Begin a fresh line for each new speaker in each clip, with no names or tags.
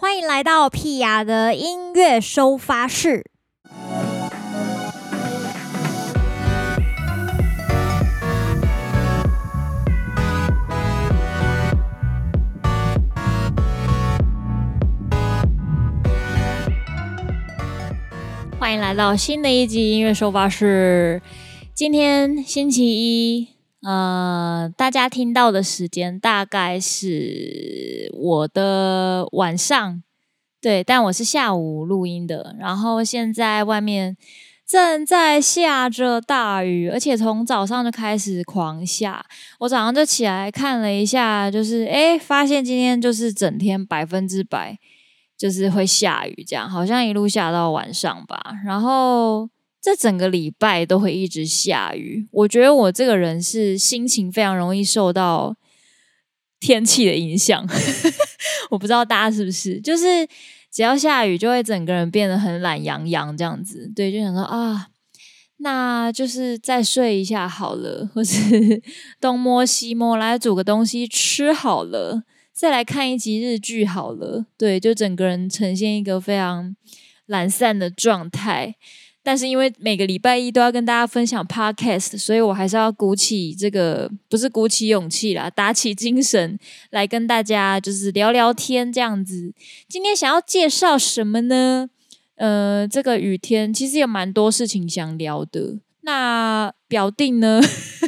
欢迎来到屁雅的音乐收发室。欢迎来到新的一集音乐收发室。今天星期一，呃，大家听到的时间大概是我的晚上，对，但我是下午录音的。然后现在外面正在下着大雨，而且从早上就开始狂下。我早上就起来看了一下，就是诶，发现今天就是整天百分之百。就是会下雨，这样好像一路下到晚上吧。然后这整个礼拜都会一直下雨。我觉得我这个人是心情非常容易受到天气的影响。我不知道大家是不是，就是只要下雨，就会整个人变得很懒洋洋这样子。对，就想说啊，那就是再睡一下好了，或是 东摸西摸来煮个东西吃好了。再来看一集日剧好了，对，就整个人呈现一个非常懒散的状态。但是因为每个礼拜一都要跟大家分享 podcast，所以我还是要鼓起这个，不是鼓起勇气啦，打起精神来跟大家就是聊聊天这样子。今天想要介绍什么呢？呃，这个雨天其实有蛮多事情想聊的。那表定呢，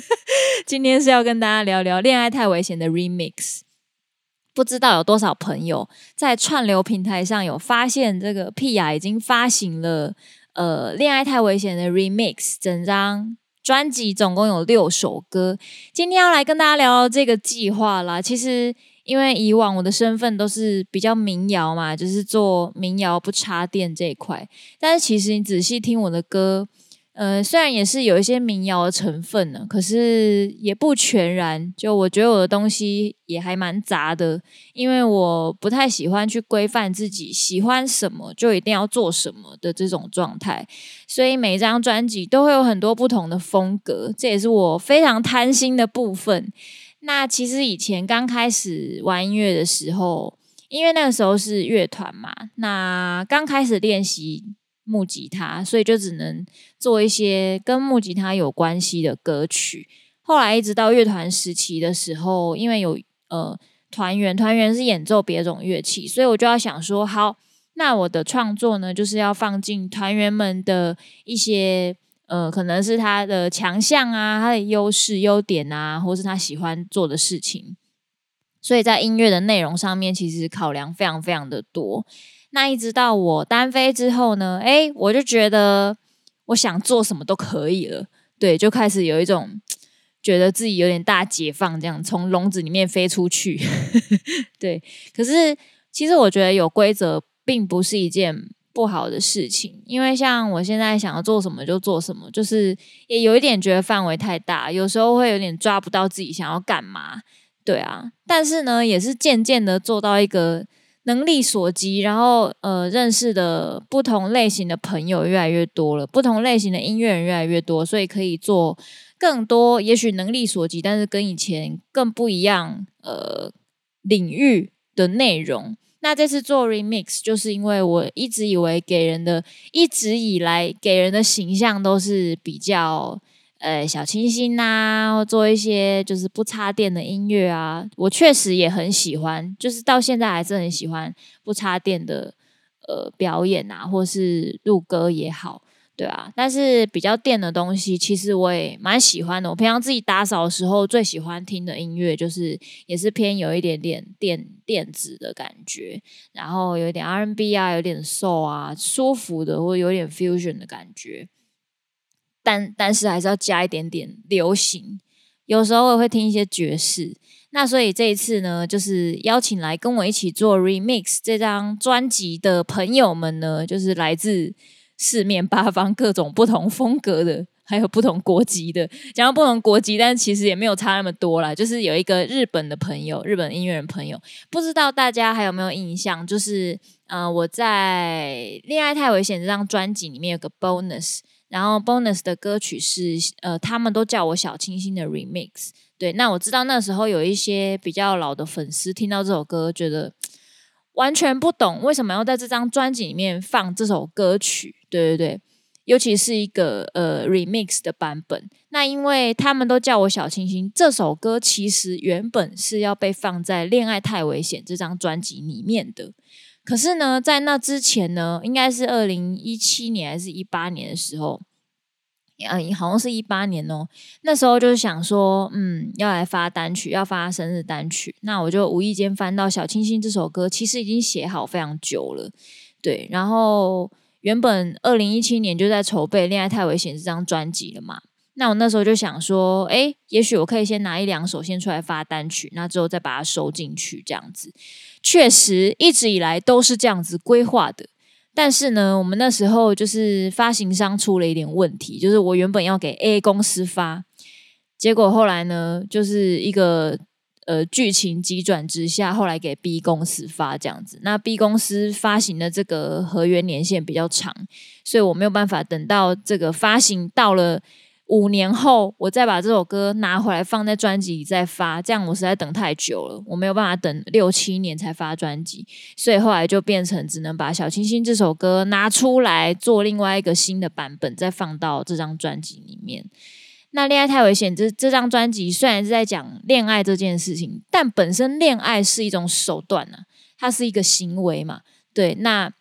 今天是要跟大家聊聊《恋爱太危险》的 remix。不知道有多少朋友在串流平台上有发现，这个屁雅已经发行了呃《恋爱太危险》的 Remix，整张专辑总共有六首歌。今天要来跟大家聊聊这个计划啦。其实因为以往我的身份都是比较民谣嘛，就是做民谣不插电这一块，但是其实你仔细听我的歌。呃，虽然也是有一些民谣的成分呢，可是也不全然。就我觉得我的东西也还蛮杂的，因为我不太喜欢去规范自己喜欢什么就一定要做什么的这种状态，所以每张专辑都会有很多不同的风格，这也是我非常贪心的部分。那其实以前刚开始玩音乐的时候，因为那个时候是乐团嘛，那刚开始练习。木吉他，所以就只能做一些跟木吉他有关系的歌曲。后来一直到乐团时期的时候，因为有呃团员，团员是演奏别种乐器，所以我就要想说，好，那我的创作呢，就是要放进团员们的一些呃，可能是他的强项啊，他的优势、优点啊，或是他喜欢做的事情。所以在音乐的内容上面，其实考量非常非常的多。那一直到我单飞之后呢，诶，我就觉得我想做什么都可以了，对，就开始有一种觉得自己有点大解放，这样从笼子里面飞出去，对。可是其实我觉得有规则并不是一件不好的事情，因为像我现在想要做什么就做什么，就是也有一点觉得范围太大，有时候会有点抓不到自己想要干嘛，对啊。但是呢，也是渐渐的做到一个。能力所及，然后呃，认识的不同类型的朋友越来越多了，不同类型的音乐人越来越多，所以可以做更多，也许能力所及，但是跟以前更不一样呃领域的内容。那这次做 remix，就是因为我一直以为给人的，一直以来给人的形象都是比较。呃，小清新呐、或做一些就是不插电的音乐啊，我确实也很喜欢，就是到现在还是很喜欢不插电的呃表演啊，或是录歌也好，对啊。但是比较电的东西，其实我也蛮喜欢的。我平常自己打扫的时候，最喜欢听的音乐就是也是偏有一点点电电子的感觉，然后有一点 R&B 啊，有点 Soul 啊，舒服的，或有点 Fusion 的感觉。但但是还是要加一点点流行，有时候我会听一些爵士。那所以这一次呢，就是邀请来跟我一起做 remix 这张专辑的朋友们呢，就是来自四面八方、各种不同风格的，还有不同国籍的。讲到不同国籍，但其实也没有差那么多啦。就是有一个日本的朋友，日本音乐人朋友，不知道大家还有没有印象？就是呃，我在《恋爱太危险》这张专辑里面有个 bonus。然后 bonus 的歌曲是呃，他们都叫我小清新的 remix。对，那我知道那时候有一些比较老的粉丝听到这首歌，觉得完全不懂为什么要在这张专辑里面放这首歌曲。对对对，尤其是一个呃 remix 的版本。那因为他们都叫我小清新，这首歌其实原本是要被放在《恋爱太危险》这张专辑里面的。可是呢，在那之前呢，应该是二零一七年还是一八年的时候，嗯，好像是一八年哦。那时候就是想说，嗯，要来发单曲，要发生日单曲。那我就无意间翻到《小清新》这首歌，其实已经写好非常久了。对，然后原本二零一七年就在筹备《恋爱太危险》这张专辑了嘛。那我那时候就想说，诶，也许我可以先拿一两首先出来发单曲，那之后再把它收进去，这样子。确实一直以来都是这样子规划的。但是呢，我们那时候就是发行商出了一点问题，就是我原本要给 A 公司发，结果后来呢，就是一个呃剧情急转直下，后来给 B 公司发这样子。那 B 公司发行的这个合约年限比较长，所以我没有办法等到这个发行到了。五年后，我再把这首歌拿回来放在专辑里再发，这样我实在等太久了，我没有办法等六七年才发专辑，所以后来就变成只能把《小清新》这首歌拿出来做另外一个新的版本，再放到这张专辑里面。那《恋爱太危险》这这张专辑虽然是在讲恋爱这件事情，但本身恋爱是一种手段呢、啊，它是一个行为嘛，对，那。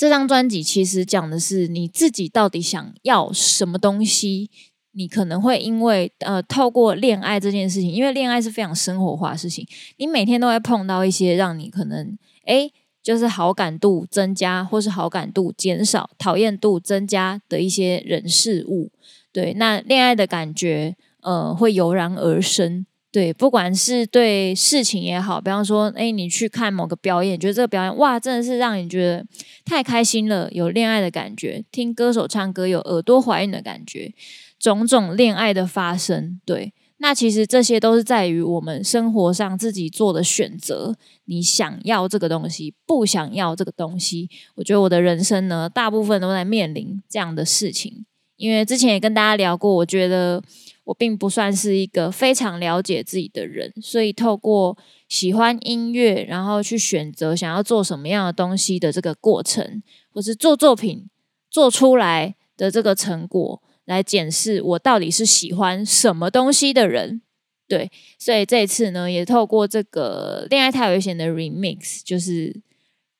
这张专辑其实讲的是你自己到底想要什么东西。你可能会因为呃，透过恋爱这件事情，因为恋爱是非常生活化的事情，你每天都会碰到一些让你可能诶，就是好感度增加或是好感度减少、讨厌度增加的一些人事物。对，那恋爱的感觉呃，会油然而生。对，不管是对事情也好，比方说，哎，你去看某个表演，觉得这个表演哇，真的是让你觉得太开心了，有恋爱的感觉；听歌手唱歌，有耳朵怀孕的感觉，种种恋爱的发生。对，那其实这些都是在于我们生活上自己做的选择。你想要这个东西，不想要这个东西，我觉得我的人生呢，大部分都在面临这样的事情。因为之前也跟大家聊过，我觉得。我并不算是一个非常了解自己的人，所以透过喜欢音乐，然后去选择想要做什么样的东西的这个过程，或是做作品做出来的这个成果，来检视我到底是喜欢什么东西的人。对，所以这一次呢，也透过这个《恋爱太危险》的 Remix，就是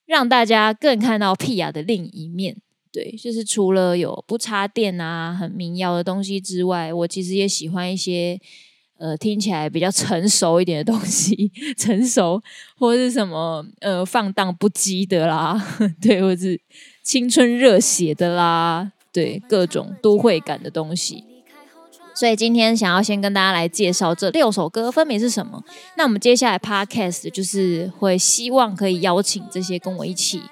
让大家更看到 Pia 的另一面。对，就是除了有不插电啊、很民谣的东西之外，我其实也喜欢一些呃听起来比较 成熟一点的东西，成熟或是什么呃放荡不羁的啦，对，或是青春热血的啦，对，各种都会感的东西。所以今天想要先跟大家来介绍这六首歌分别是什么。那我们接下来 Podcast 就是会希望可以邀请这些跟我一起。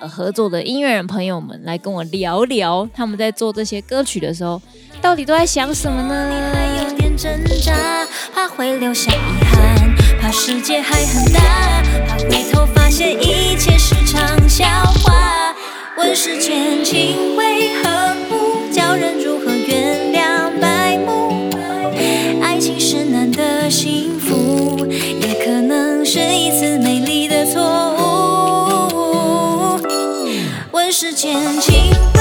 呃，合作的音乐人朋友们来跟我聊聊，他们在做这些歌曲的时候，到底都在想什么呢？还有点挣扎，怕会留下遗憾，怕世界还很大，怕回头发现一切是场笑话。问世间情时间静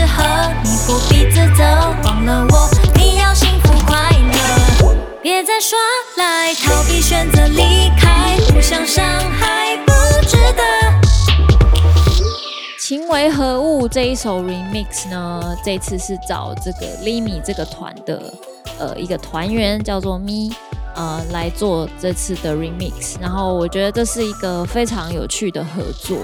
适合，你不必自责，忘了我，你要幸福快乐，别再耍赖，逃避选择离开，不想伤害，不值得。情为何物这一首 remix 呢？这次是找这个 Limi 这个团的呃一个团员叫做咪，呃来做这次的 remix，然后我觉得这是一个非常有趣的合作。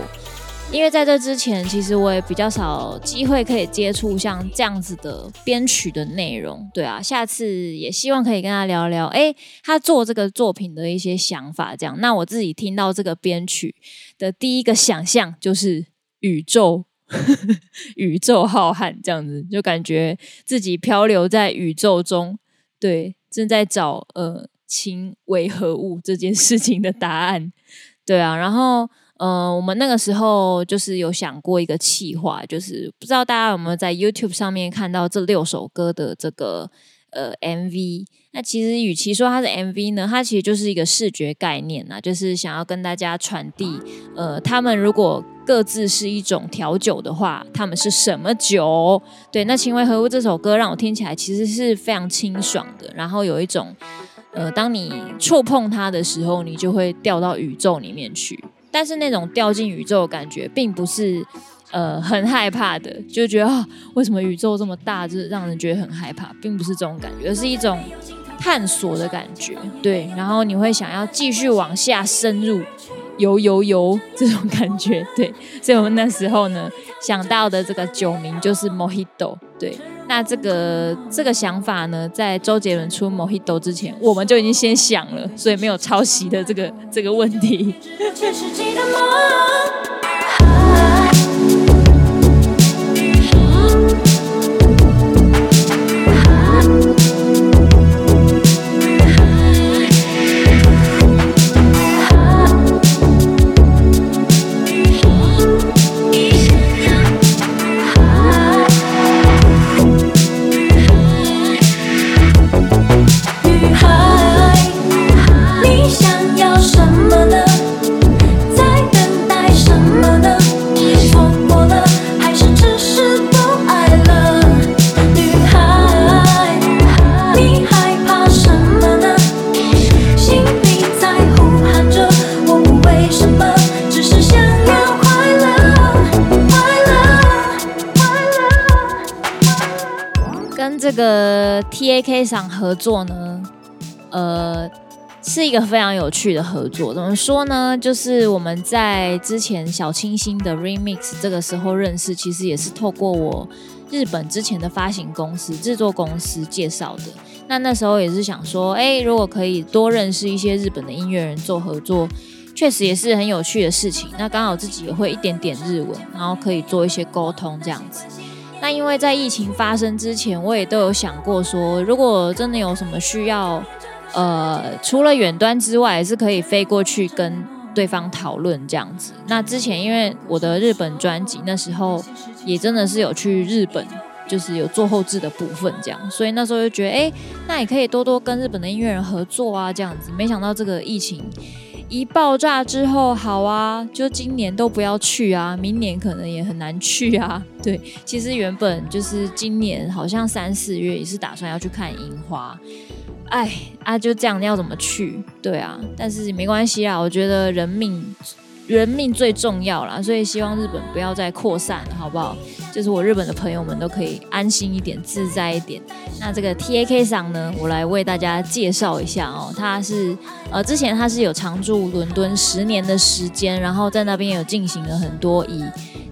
因为在这之前，其实我也比较少机会可以接触像这样子的编曲的内容，对啊，下次也希望可以跟他聊聊，诶，他做这个作品的一些想法，这样。那我自己听到这个编曲的第一个想象就是宇宙，宇宙浩瀚这样子，就感觉自己漂流在宇宙中，对，正在找呃情为何物这件事情的答案，对啊，然后。呃，我们那个时候就是有想过一个企划，就是不知道大家有没有在 YouTube 上面看到这六首歌的这个呃 MV。那其实与其说它是 MV 呢，它其实就是一个视觉概念啊，就是想要跟大家传递，呃，他们如果各自是一种调酒的话，他们是什么酒？对，那《情为何物》这首歌让我听起来其实是非常清爽的，然后有一种呃，当你触碰它的时候，你就会掉到宇宙里面去。但是那种掉进宇宙的感觉，并不是呃很害怕的，就觉得，为什么宇宙这么大，就是让人觉得很害怕，并不是这种感觉，而是一种探索的感觉，对。然后你会想要继续往下深入，游游游这种感觉，对。所以我们那时候呢，想到的这个酒名就是 Mojito，对。那这个这个想法呢，在周杰伦出《Mojito》之前，我们就已经先想了，所以没有抄袭的这个这个问题。个 TAK 桑合作呢，呃，是一个非常有趣的合作。怎么说呢？就是我们在之前小清新的 Remix 这个时候认识，其实也是透过我日本之前的发行公司、制作公司介绍的。那那时候也是想说，哎，如果可以多认识一些日本的音乐人做合作，确实也是很有趣的事情。那刚好自己也会一点点日文，然后可以做一些沟通这样子。那因为在疫情发生之前，我也都有想过说，如果真的有什么需要，呃，除了远端之外，是可以飞过去跟对方讨论这样子。那之前因为我的日本专辑，那时候也真的是有去日本，就是有做后置的部分这样，所以那时候就觉得，哎，那也可以多多跟日本的音乐人合作啊，这样子。没想到这个疫情。一爆炸之后，好啊，就今年都不要去啊，明年可能也很难去啊。对，其实原本就是今年好像三四月也是打算要去看樱花，哎啊，就这样要怎么去？对啊，但是没关系啊，我觉得人命。人命最重要啦，所以希望日本不要再扩散了，好不好？就是我日本的朋友们都可以安心一点、自在一点。那这个 TAK 桑呢，我来为大家介绍一下哦。他是呃，之前他是有常驻伦敦十年的时间，然后在那边有进行了很多以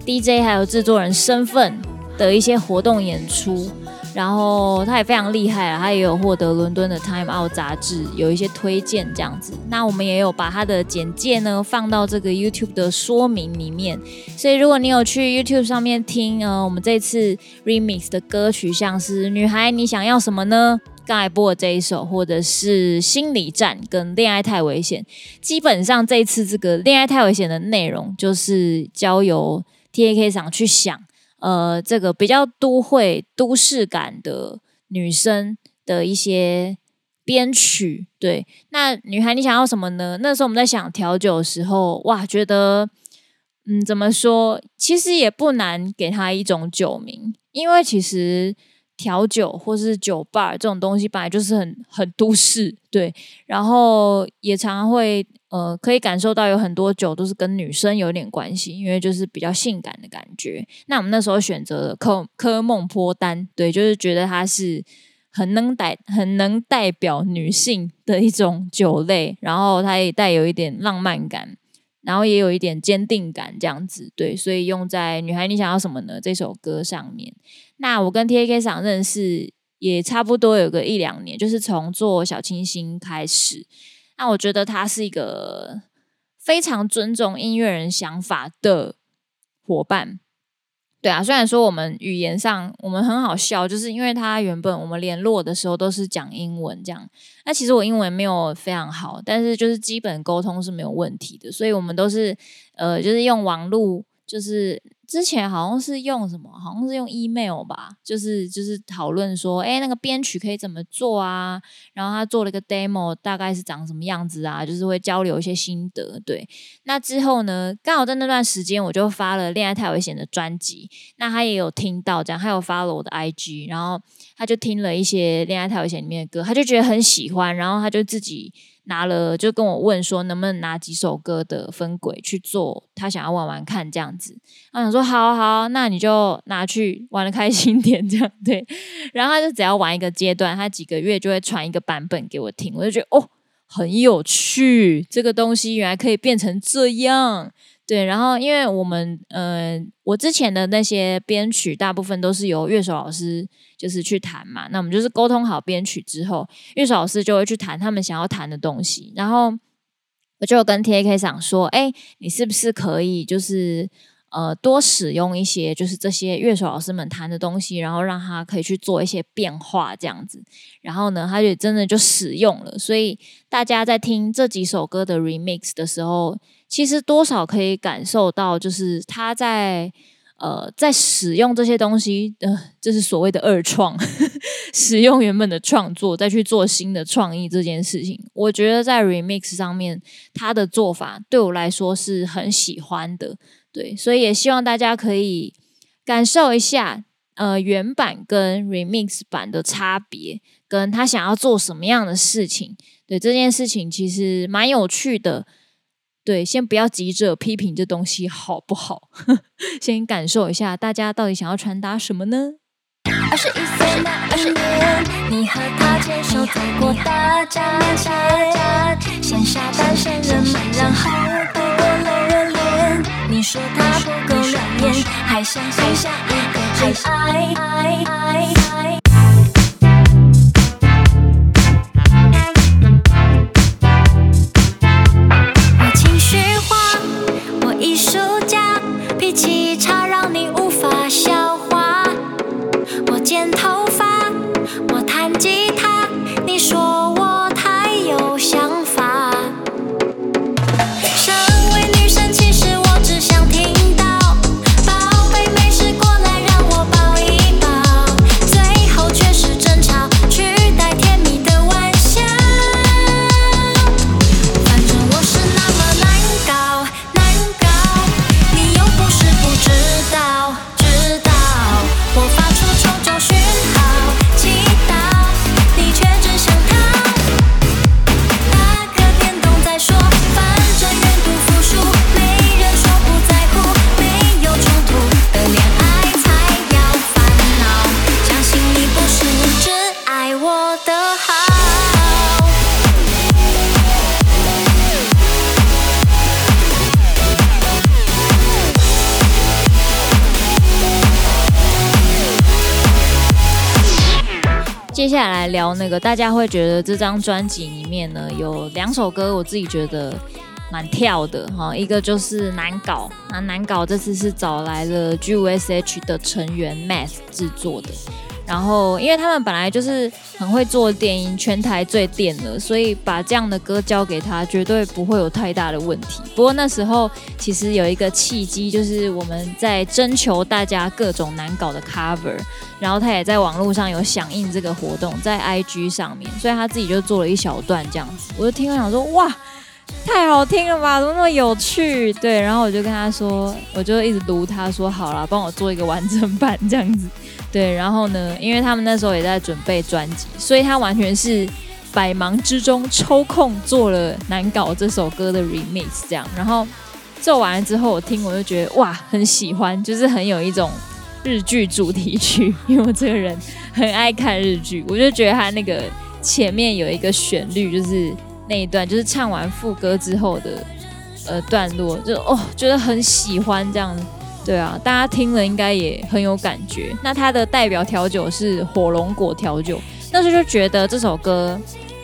DJ 还有制作人身份的一些活动演出。然后他也非常厉害啊，他也有获得伦敦的 Time Out 杂志有一些推荐这样子。那我们也有把他的简介呢放到这个 YouTube 的说明里面，所以如果你有去 YouTube 上面听呃我们这次 Remix 的歌曲，像是女孩你想要什么呢？刚才播的这一首，或者是心理战跟恋爱太危险，基本上这一次这个恋爱太危险的内容就是交由 TAK 上去想。呃，这个比较都会都市感的女生的一些编曲，对，那女孩你想要什么呢？那时候我们在想调酒的时候，哇，觉得，嗯，怎么说？其实也不难给她一种酒名，因为其实。调酒或是酒吧这种东西本来就是很很都市，对，然后也常常会呃可以感受到有很多酒都是跟女生有点关系，因为就是比较性感的感觉。那我们那时候选择了科科梦波丹，对，就是觉得它是很能代很能代表女性的一种酒类，然后它也带有一点浪漫感，然后也有一点坚定感，这样子对，所以用在《女孩你想要什么呢》这首歌上面。那我跟 T A K 厂认识也差不多有个一两年，就是从做小清新开始。那我觉得他是一个非常尊重音乐人想法的伙伴。对啊，虽然说我们语言上我们很好笑，就是因为他原本我们联络的时候都是讲英文这样，那其实我英文没有非常好，但是就是基本沟通是没有问题的，所以我们都是呃，就是用网络就是。之前好像是用什么，好像是用 email 吧，就是就是讨论说，哎，那个编曲可以怎么做啊？然后他做了个 demo，大概是长什么样子啊？就是会交流一些心得。对，那之后呢，刚好在那段时间，我就发了《恋爱太危险》的专辑，那他也有听到，这样他有发了我的 IG，然后他就听了一些《恋爱太危险》里面的歌，他就觉得很喜欢，然后他就自己。拿了就跟我问说能不能拿几首歌的分轨去做，他想要玩玩看这样子。我想说好好，那你就拿去玩的开心点这样对。然后他就只要玩一个阶段，他几个月就会传一个版本给我听，我就觉得哦很有趣，这个东西原来可以变成这样。对，然后因为我们呃，我之前的那些编曲大部分都是由乐手老师就是去弹嘛，那我们就是沟通好编曲之后，乐手老师就会去弹他们想要弹的东西，然后我就跟 TAK 想说，哎，你是不是可以就是呃多使用一些就是这些乐手老师们弹的东西，然后让他可以去做一些变化这样子，然后呢，他就真的就使用了，所以大家在听这几首歌的 remix 的时候。其实多少可以感受到，就是他在呃在使用这些东西，呃，就是所谓的二创，使用原本的创作再去做新的创意这件事情，我觉得在 remix 上面他的做法对我来说是很喜欢的，对，所以也希望大家可以感受一下，呃，原版跟 remix 版的差别，跟他想要做什么样的事情，对，这件事情其实蛮有趣的。对，先不要急着批评这东西好不好，先感受一下大家到底想要传达什么呢？二十一岁那一年，你和他牵手走过大街街，闲暇单身人们，然后度过了热恋。你说他不够亮眼，还相信下一个真爱。爱爱爱然后那个，大家会觉得这张专辑里面呢，有两首歌，我自己觉得蛮跳的哈。一个就是难搞，那难搞这次是找来了 G5SH 的成员 Math 制作的。然后，因为他们本来就是很会做电音，全台最电了，所以把这样的歌交给他，绝对不会有太大的问题。不过那时候其实有一个契机，就是我们在征求大家各种难搞的 cover，然后他也在网络上有响应这个活动，在 IG 上面，所以他自己就做了一小段这样子。我就听了想说，哇，太好听了吧，怎么那么有趣？对，然后我就跟他说，我就一直读他说，好了，帮我做一个完整版这样子。对，然后呢，因为他们那时候也在准备专辑，所以他完全是百忙之中抽空做了《难搞》这首歌的 remix，这样。然后做完了之后，我听我就觉得哇，很喜欢，就是很有一种日剧主题曲，因为我这个人很爱看日剧，我就觉得他那个前面有一个旋律，就是那一段，就是唱完副歌之后的呃段落，就哦觉得很喜欢这样。对啊，大家听了应该也很有感觉。那他的代表调酒是火龙果调酒，那时候就觉得这首歌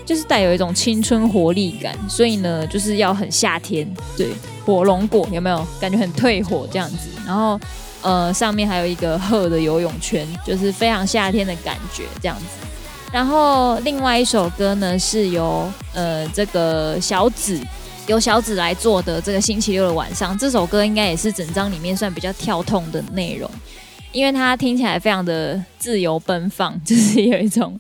就是带有一种青春活力感，所以呢，就是要很夏天。对，火龙果有没有感觉很退火这样子？然后呃，上面还有一个鹤的游泳圈，就是非常夏天的感觉这样子。然后另外一首歌呢，是由呃这个小紫。由小紫来做的这个星期六的晚上，这首歌应该也是整张里面算比较跳痛的内容，因为它听起来非常的自由奔放，就是有一种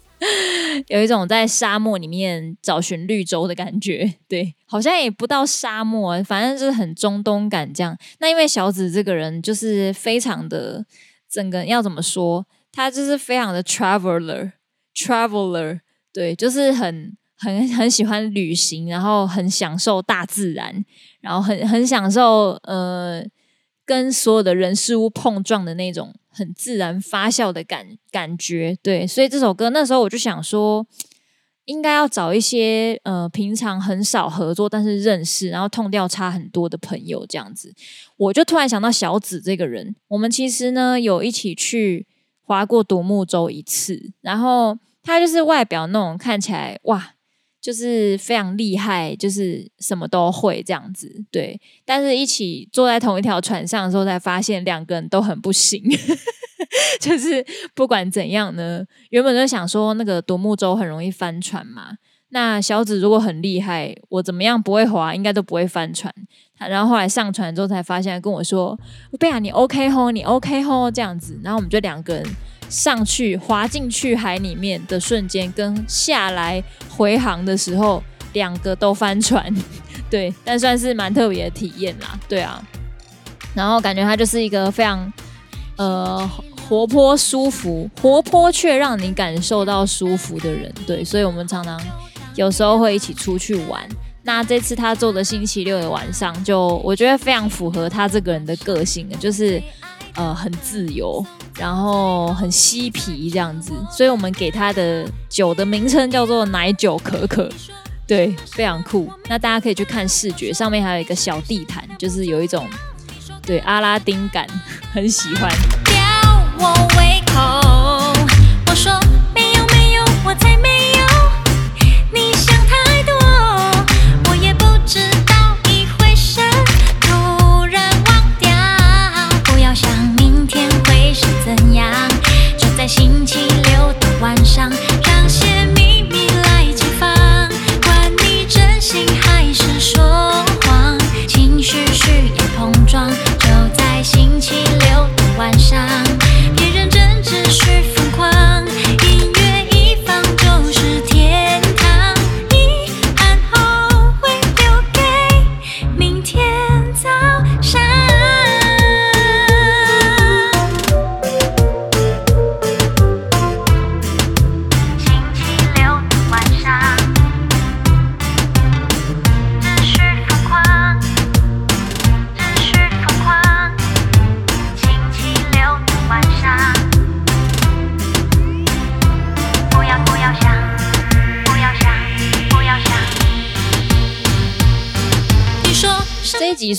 有一种在沙漠里面找寻绿洲的感觉。对，好像也不到沙漠，反正就是很中东感这样。那因为小紫这个人就是非常的整个要怎么说，他就是非常的 traveler，traveler，对，就是很。很 很喜欢旅行，然后很享受大自然，然后很很享受呃跟所有的人事物碰撞的那种很自然发酵的感感觉。对，所以这首歌那时候我就想说，应该要找一些呃平常很少合作，但是认识，然后 tone 调差很多的朋友这样子。我就突然想到小紫这个人，我们其实呢有一起去划过独木舟一次，然后他就是外表那种看起来哇。就是非常厉害，就是什么都会这样子，对。但是一起坐在同一条船上的时候，才发现两个人都很不行。就是不管怎样呢，原本就想说那个独木舟很容易翻船嘛。那小紫如果很厉害，我怎么样不会划，应该都不会翻船。然后后来上船之后才发现，跟我说：“贝亚，你 OK 吼，你 OK 吼，这样子。”然后我们就两个人。上去滑进去海里面的瞬间，跟下来回航的时候，两个都翻船，对，但算是蛮特别的体验啦，对啊。然后感觉他就是一个非常呃活泼舒服，活泼却让你感受到舒服的人，对，所以我们常常有时候会一起出去玩。那这次他做的星期六的晚上，就我觉得非常符合他这个人的个性，就是。呃，很自由，然后很嬉皮这样子，所以我们给它的酒的名称叫做奶酒可可，对，非常酷。那大家可以去看视觉，上面还有一个小地毯，就是有一种对阿拉丁感，很喜欢。吊我胃口，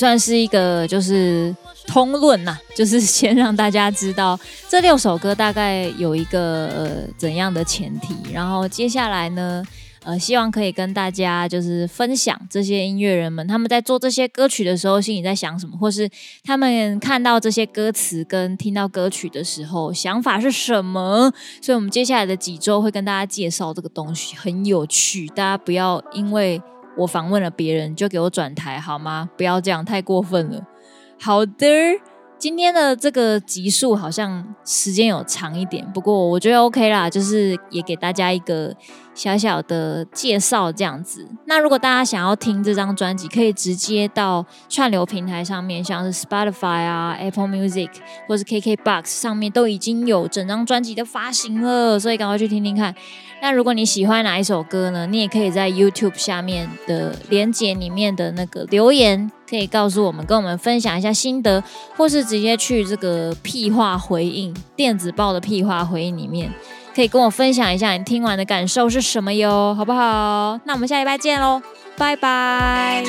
算是一个就是通论呐、就是先让大家知道这六首歌大概有一个呃怎样的前提，然后接下来呢，呃，希望可以跟大家就是分享这些音乐人们他们在做这些歌曲的时候心里在想什么，或是他们看到这些歌词跟听到歌曲的时候想法是什么。所以，我们接下来的几周会跟大家介绍这个东西，很有趣，大家不要因为。我访问了别人，就给我转台好吗？不要这样，太过分了。好的，今天的这个集数好像时间有长一点，不过我觉得 OK 啦，就是也给大家一个小小的介绍这样子。那如果大家想要听这张专辑，可以直接到串流平台上面，像是 Spotify 啊、Apple Music 或是 KKBox 上面都已经有整张专辑的发行了，所以赶快去听听看。那如果你喜欢哪一首歌呢？你也可以在 YouTube 下面的连接里面的那个留言，可以告诉我们，跟我们分享一下心得，或是直接去这个屁话回应电子报的屁话回应里面，可以跟我分享一下你听完的感受是什么哟，好不好？那我们下礼拜见喽，拜拜。